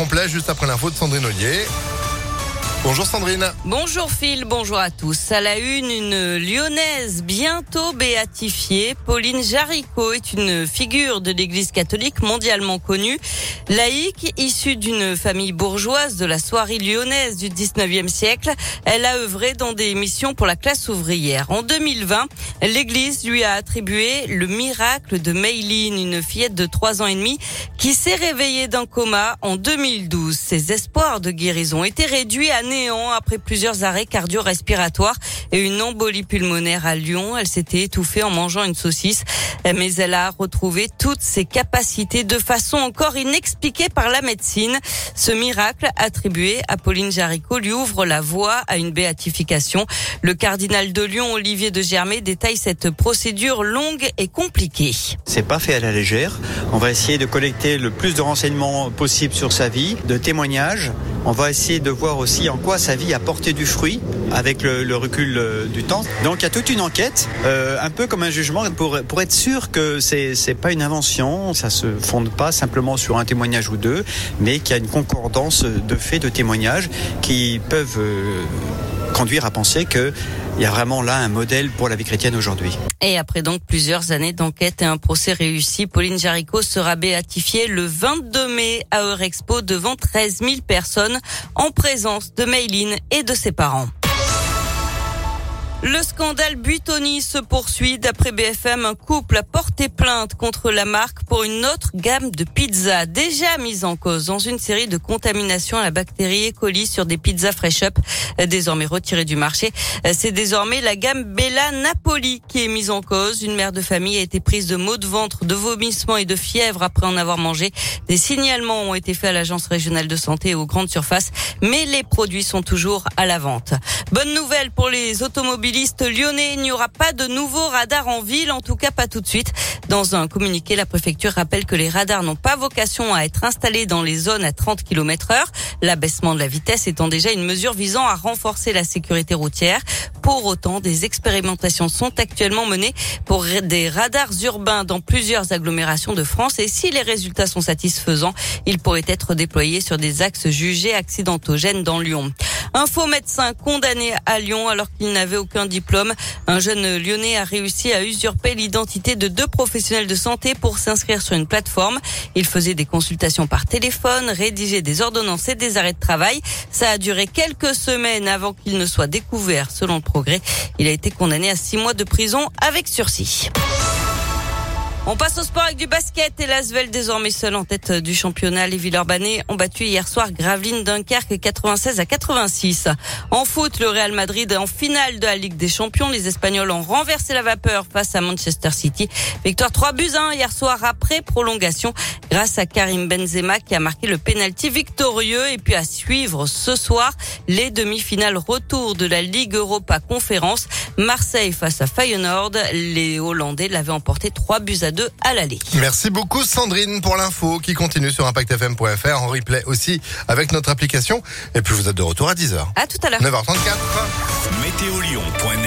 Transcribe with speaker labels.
Speaker 1: complet juste après l'info de Sandrine Ollier. Bonjour Sandrine.
Speaker 2: Bonjour Phil, bonjour à tous. À la une, une lyonnaise bientôt béatifiée. Pauline Jaricot est une figure de l'église catholique mondialement connue. Laïque, issue d'une famille bourgeoise de la soirée lyonnaise du 19e siècle, elle a œuvré dans des missions pour la classe ouvrière. En 2020, l'église lui a attribué le miracle de Mayline, une fillette de 3 ans et demi qui s'est réveillée d'un coma en 2012. Ses espoirs de guérison étaient réduits à néant après plusieurs arrêts cardio-respiratoires et une embolie pulmonaire à Lyon. Elle s'était étouffée en mangeant une saucisse, mais elle a retrouvé toutes ses capacités de façon encore inexpliquée par la médecine. Ce miracle attribué à Pauline Jaricot lui ouvre la voie à une béatification. Le cardinal de Lyon, Olivier de Germay, détaille cette procédure longue et compliquée.
Speaker 3: C'est pas fait à la légère. On va essayer de collecter le plus de renseignements possible sur sa vie, de témoignages. On va essayer de voir aussi en quoi sa vie a porté du fruit avec le, recul euh, du temps. Donc il y a toute une enquête, euh, un peu comme un jugement, pour être sûr que c'est c'est pas une invention, ça se fonde pas simplement sur un témoignage ou deux, mais qu'il y a une concordance de faits, de témoignages qui peuvent euh, conduire à penser que il y a vraiment là un modèle pour la vie chrétienne aujourd'hui.
Speaker 2: Et après donc plusieurs années d'enquête et un procès réussi, Pauline Jaricot sera béatifiée le 22 mai à Eurexpo devant 13 000 personnes en présence de Mayline et de ses parents. Le scandale Buitoni se poursuit. D'après BFM, un couple a porté plainte contre la marque pour une autre gamme de pizzas déjà mise en cause dans une série de contaminations à la bactérie E. coli sur des pizzas Fresh Up désormais retirées du marché. C'est désormais la gamme Bella Napoli qui est mise en cause. Une mère de famille a été prise de maux de ventre, de vomissements et de fièvre après en avoir mangé. Des signalements ont été faits à l'agence régionale de santé et aux grandes surfaces, mais les produits sont toujours à la vente. Bonne nouvelle pour les automobiles lyonnais, il n'y aura pas de nouveaux radars en ville, en tout cas pas tout de suite. Dans un communiqué, la préfecture rappelle que les radars n'ont pas vocation à être installés dans les zones à 30 km heure, l'abaissement de la vitesse étant déjà une mesure visant à renforcer la sécurité routière. Pour autant, des expérimentations sont actuellement menées pour des radars urbains dans plusieurs agglomérations de France et si les résultats sont satisfaisants, ils pourraient être déployés sur des axes jugés accidentogènes dans Lyon. Un faux médecin condamné à Lyon alors qu'il n'avait aucun diplôme. Un jeune lyonnais a réussi à usurper l'identité de deux professionnels de santé pour s'inscrire sur une plateforme. Il faisait des consultations par téléphone, rédigeait des ordonnances et des arrêts de travail. Ça a duré quelques semaines avant qu'il ne soit découvert selon le progrès. Il a été condamné à six mois de prison avec sursis. On passe au sport avec du basket et l'Asvel désormais seul en tête du championnat. Les Villeurbanais ont battu hier soir Gravelines Dunkerque 96 à 86. En foot, le Real Madrid en finale de la Ligue des Champions. Les Espagnols ont renversé la vapeur face à Manchester City. Victoire 3 buts 1 hier soir après prolongation grâce à Karim Benzema qui a marqué le penalty victorieux et puis à suivre ce soir les demi-finales retour de la Ligue Europa Conférence. Marseille face à Feyenoord. Les Hollandais l'avaient emporté 3 buts à 2 à l'aller.
Speaker 1: Merci beaucoup Sandrine pour l'info qui continue sur impactfm.fr en replay aussi avec notre application. Et puis vous êtes de retour à 10h.
Speaker 2: À tout à l'heure.
Speaker 1: 9h34.
Speaker 4: Météolion.net